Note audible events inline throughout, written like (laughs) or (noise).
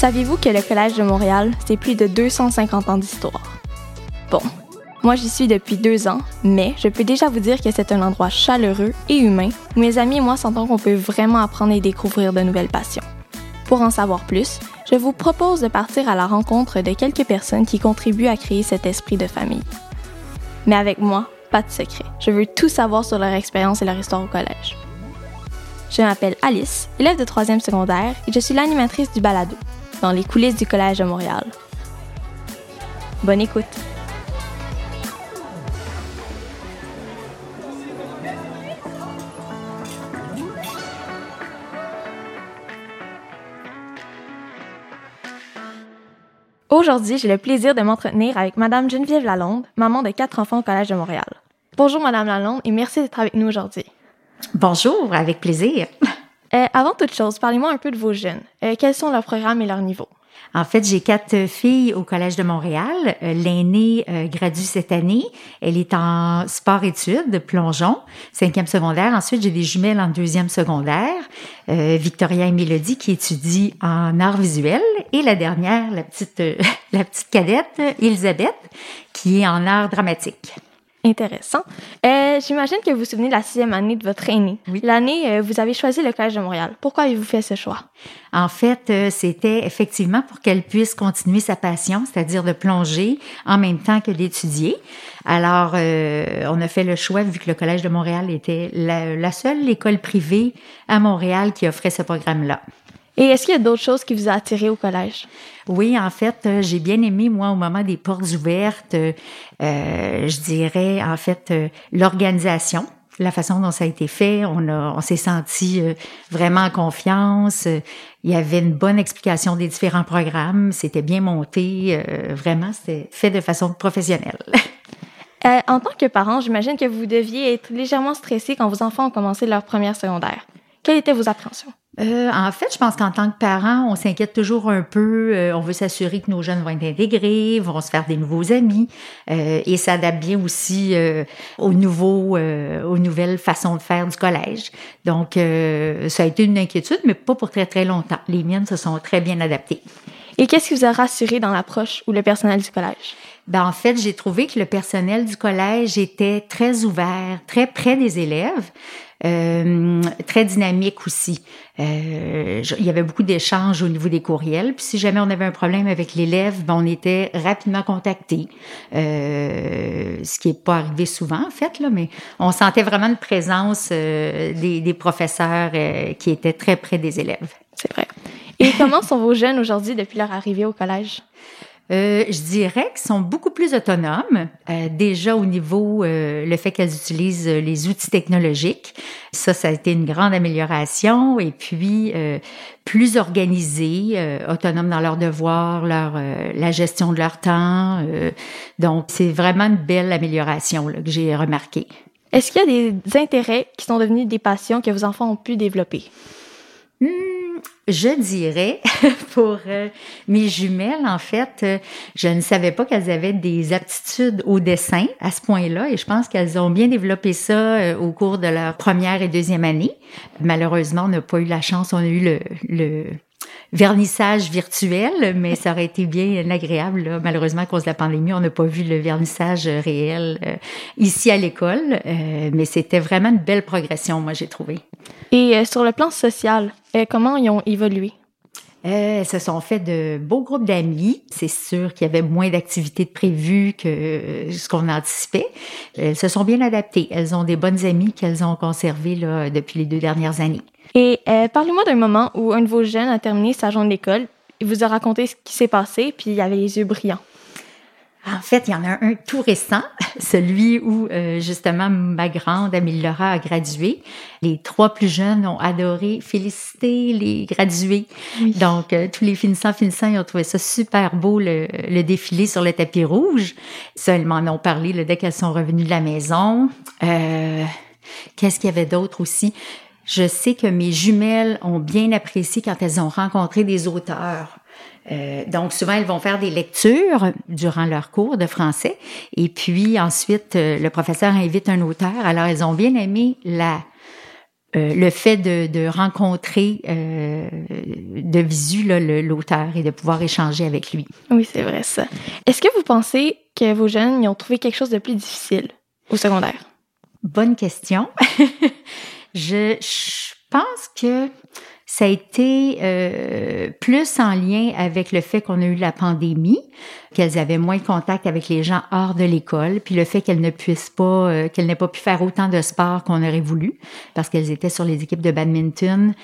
Saviez-vous que le Collège de Montréal, c'est plus de 250 ans d'histoire? Bon, moi j'y suis depuis deux ans, mais je peux déjà vous dire que c'est un endroit chaleureux et humain où mes amis et moi sentons qu'on peut vraiment apprendre et découvrir de nouvelles passions. Pour en savoir plus, je vous propose de partir à la rencontre de quelques personnes qui contribuent à créer cet esprit de famille. Mais avec moi, pas de secret. Je veux tout savoir sur leur expérience et leur histoire au collège. Je m'appelle Alice, élève de troisième secondaire, et je suis l'animatrice du balado, dans les coulisses du Collège de Montréal. Bonne écoute! Aujourd'hui, j'ai le plaisir de m'entretenir avec Madame Geneviève Lalonde, maman de quatre enfants au Collège de Montréal. Bonjour Madame Lalonde et merci d'être avec nous aujourd'hui. Bonjour, avec plaisir. Euh, avant toute chose, parlez-moi un peu de vos jeunes. Euh, quels sont leurs programmes et leurs niveaux? En fait, j'ai quatre filles au Collège de Montréal. Euh, l'aînée euh, gradue cette année. Elle est en sport-études, plongeon, cinquième secondaire. Ensuite, j'ai des jumelles en deuxième secondaire. Euh, Victoria et Mélodie qui étudient en art visuel. Et la dernière, la petite, (laughs) la petite cadette, Elisabeth, qui est en art dramatique. Intéressant. Euh, J'imagine que vous vous souvenez de la sixième année de votre aîné. Oui. L'année, euh, vous avez choisi le Collège de Montréal. Pourquoi avez-vous fait ce choix? En fait, euh, c'était effectivement pour qu'elle puisse continuer sa passion, c'est-à-dire de plonger en même temps que d'étudier. Alors, euh, on a fait le choix, vu que le Collège de Montréal était la, la seule école privée à Montréal qui offrait ce programme-là. Et est-ce qu'il y a d'autres choses qui vous ont attiré au collège? Oui, en fait, euh, j'ai bien aimé, moi, au moment des portes ouvertes, euh, je dirais, en fait, euh, l'organisation, la façon dont ça a été fait. On, a, on s'est senti euh, vraiment en confiance. Il y avait une bonne explication des différents programmes. C'était bien monté. vraiment, c'était fait de façon professionnelle. (laughs) Euh, en tant que parent, j'imagine que vous deviez être légèrement stressé quand vos enfants ont commencé leur première secondaire. Quelles étaient vos appréhensions? Euh, en fait, je pense qu'en tant que parent, on s'inquiète toujours un peu. Euh, on veut s'assurer que nos jeunes vont être intégrés, vont se faire des nouveaux amis euh, et s'adaptent bien aussi euh, aux nouveaux, euh, aux nouvelles façons de faire du collège. Donc, euh, ça a été une inquiétude, mais pas pour très très longtemps. Les miennes se sont très bien adaptées. Et qu'est-ce qui vous a rassuré dans l'approche ou le personnel du collège? Ben, en fait, j'ai trouvé que le personnel du collège était très ouvert, très près des élèves, euh, très dynamique aussi. Euh, il y avait beaucoup d'échanges au niveau des courriels. Puis si jamais on avait un problème avec l'élève, ben, on était rapidement contacté. Euh, ce qui n'est pas arrivé souvent, en fait, là, mais on sentait vraiment une présence euh, des, des professeurs euh, qui étaient très près des élèves. C'est vrai. Et comment sont vos jeunes aujourd'hui depuis leur arrivée au collège? Euh, je dirais qu'ils sont beaucoup plus autonomes. Euh, déjà au niveau euh, le fait qu'elles utilisent euh, les outils technologiques, ça, ça a été une grande amélioration. Et puis euh, plus organisées, euh, autonomes dans leurs devoirs, leur euh, la gestion de leur temps. euh, donc c'est vraiment une belle amélioration là, que j'ai remarquée. Est-ce qu'il y a des intérêts qui sont devenus des passions que vos enfants ont pu développer? Hmm, je dirais, (laughs) pour euh, mes jumelles, en fait, euh, je ne savais pas qu'elles avaient des aptitudes au dessin à ce point-là et je pense qu'elles ont bien développé ça euh, au cours de leur première et deuxième année. Malheureusement, on n'a pas eu la chance, on a eu le, le vernissage virtuel, mais ça aurait été bien agréable. Là. Malheureusement, à cause de la pandémie, on n'a pas vu le vernissage euh, réel euh, ici à l'école, euh, mais c'était vraiment une belle progression, moi, j'ai trouvé. Et euh, sur le plan social, euh, comment ils ont évolué? Euh, se sont fait de beaux groupes d'amis. C'est sûr qu'il y avait moins d'activités de prévues que euh, ce qu'on anticipait. Elles se sont bien adaptées. Elles ont des bonnes amies qu'elles ont conservées là, depuis les deux dernières années. Et euh, parlez-moi d'un moment où un de vos jeunes a terminé sa journée d'école, il vous a raconté ce qui s'est passé, puis il avait les yeux brillants. En fait, il y en a un tout récent, (laughs) celui où euh, justement ma grande Amélie Laura a gradué. Les trois plus jeunes ont adoré féliciter les gradués. Oui. Donc, euh, tous les finissants, finissants, ils ont trouvé ça super beau, le, le défilé sur le tapis rouge. Ça, elles m'en ont parlé là, dès qu'elles sont revenues de la maison. Euh, Qu'est-ce qu'il y avait d'autre aussi? Je sais que mes jumelles ont bien apprécié quand elles ont rencontré des auteurs. Euh, donc souvent elles vont faire des lectures durant leur cours de français et puis ensuite euh, le professeur invite un auteur. Alors elles ont bien aimé la euh, le fait de, de rencontrer euh, de visu l'auteur et de pouvoir échanger avec lui. Oui, c'est vrai ça. Est-ce que vous pensez que vos jeunes y ont trouvé quelque chose de plus difficile au secondaire? Bonne question. (laughs) je, je pense que ça a été euh, plus en lien avec le fait qu'on a eu la pandémie, qu'elles avaient moins de contact avec les gens hors de l'école, puis le fait qu'elles ne puissent pas, euh, qu'elles n'aient pas pu faire autant de sport qu'on aurait voulu, parce qu'elles étaient sur les équipes de badminton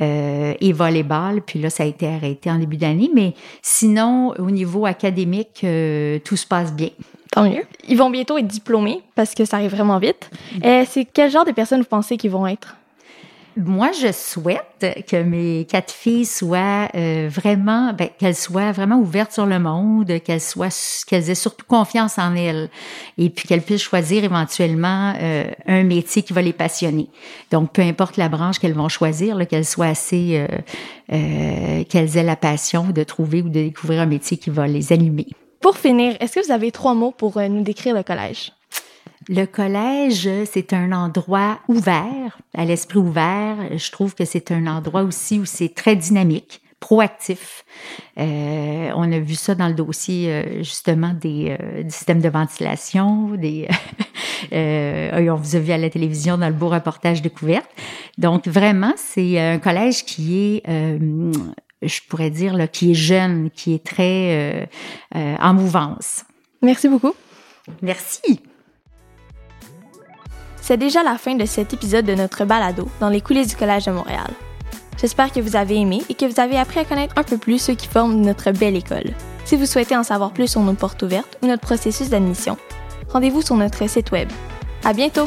euh, et volleyball, puis là ça a été arrêté en début d'année. Mais sinon, au niveau académique, euh, tout se passe bien. Tant mieux. Ils vont bientôt être diplômés parce que ça arrive vraiment vite. Et c'est quel genre de personnes vous pensez qu'ils vont être? moi, je souhaite que mes quatre filles soient euh, vraiment, ben, qu'elles soient vraiment ouvertes sur le monde, qu'elles soient, qu'elles aient surtout confiance en elles, et puis qu'elles puissent choisir éventuellement euh, un métier qui va les passionner. Donc, peu importe la branche qu'elles vont choisir, qu'elles soient assez, euh, qu'elles aient la passion de trouver ou de découvrir un métier qui va les animer. Pour finir, est-ce que vous avez trois mots pour nous décrire le collège? Le collège, c'est un endroit ouvert, à l'esprit ouvert. Je trouve que c'est un endroit aussi où c'est très dynamique proactif. Euh, on a vu ça dans le dossier euh, justement des, euh, du système de ventilation, des (laughs) on vous a vu à la télévision dans le beau reportage découverte. Donc vraiment, c'est un collège qui est je pourrais dire là, qui est jeune, qui est très en mouvance. Merci beaucoup. Merci. C'est déjà la fin de cet épisode de notre balado dans les coulisses du Collège de Montréal. J'espère que vous avez aimé et que vous avez appris à connaître un peu plus ceux qui forment notre belle école. Si vous souhaitez en savoir plus sur nos portes ouvertes ou notre processus d'admission, rendez-vous sur notre site web. À bientôt!